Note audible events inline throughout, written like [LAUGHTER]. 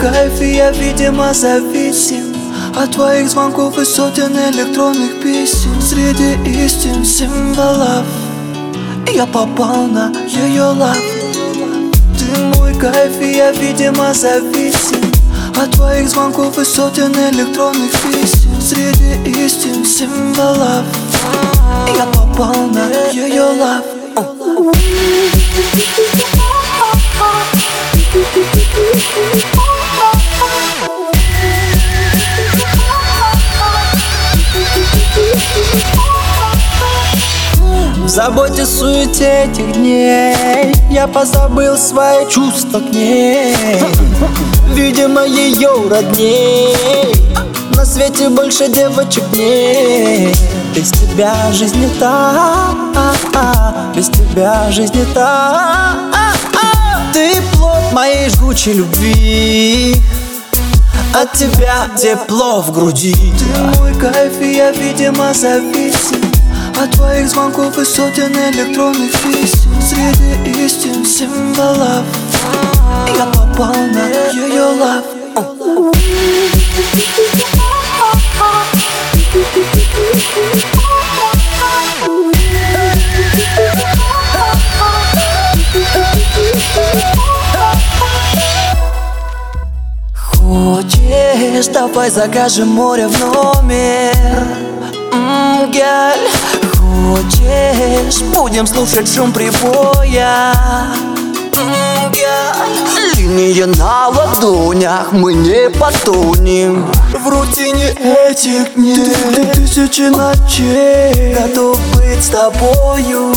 кайф и я, видимо, зависим От твоих звонков и сотен электронных писем Среди истин символов Я попал на ее лав Ты мой кайф, и я, видимо, зависим От твоих звонков и сотен электронных писем Среди истин символов. Я попал на ее лав В заботе, суете этих дней Я позабыл свои чувства к ней Видимо, ее родней. На свете больше девочек нет. Без тебя жизнь не та. Без тебя жизнь не та. Ты плод моей жгучей любви. От тебя тепло в груди. Ты мой кайф, и я, видимо, зависим От твоих звонков и сотен электронных писем. Среди истин символов Я попал на ее лав Хочешь, давай закажем море в номер? М, Гель, хочешь, будем слушать шум прибоя? М, Гель, Линии на ладонях, мы не потонем. В рутине этих дней Ты тысячи ночей Готов быть с тобою.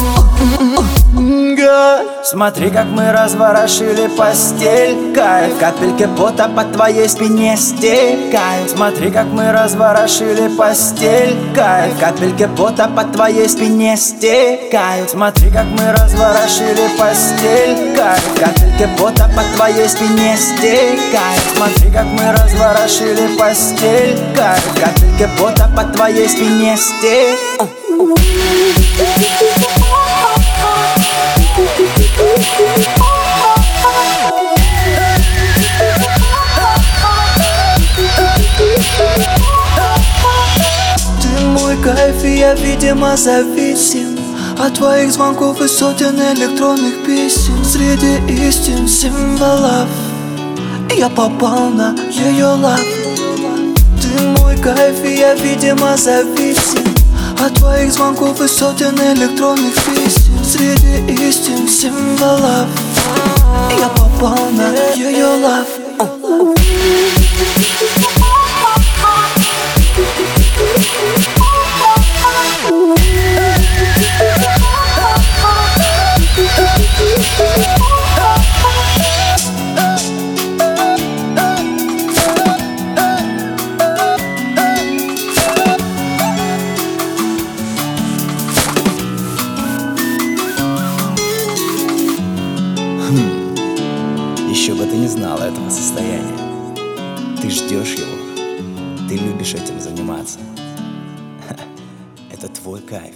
Смотри, как мы разворошили постель Кайф, капельки пота по твоей спине стекают Смотри, как мы разворошили постель Кайф, капельки пота по твоей спине стекают Смотри, как мы разворошили постель Капельки пота по твоей спине стекают. Смотри, как мы разворошили постель. Кайф, капельки пота по твоей спине стекают. Ты мой кайф, и я, видимо, зависим От твоих звонков и сотен электронных писем Среди истин символов Я попал на ее лав Ты мой кайф, и я, видимо, зависим. От твоих звонков и сотен электронных писем Среди истин символов Я попал на ее лав Еще бы ты не знала этого состояния. Ты ждешь его. Ты любишь этим заниматься. [LAUGHS] Это твой кайф.